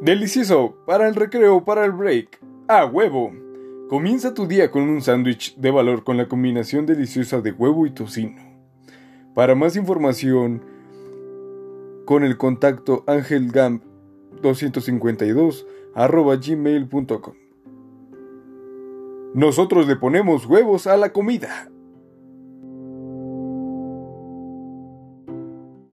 Delicioso, para el recreo, para el break. ¡A huevo! Comienza tu día con un sándwich de valor con la combinación deliciosa de huevo y tocino. Para más información, con el contacto angelgamp252 arroba gmail.com. Nosotros le ponemos huevos a la comida.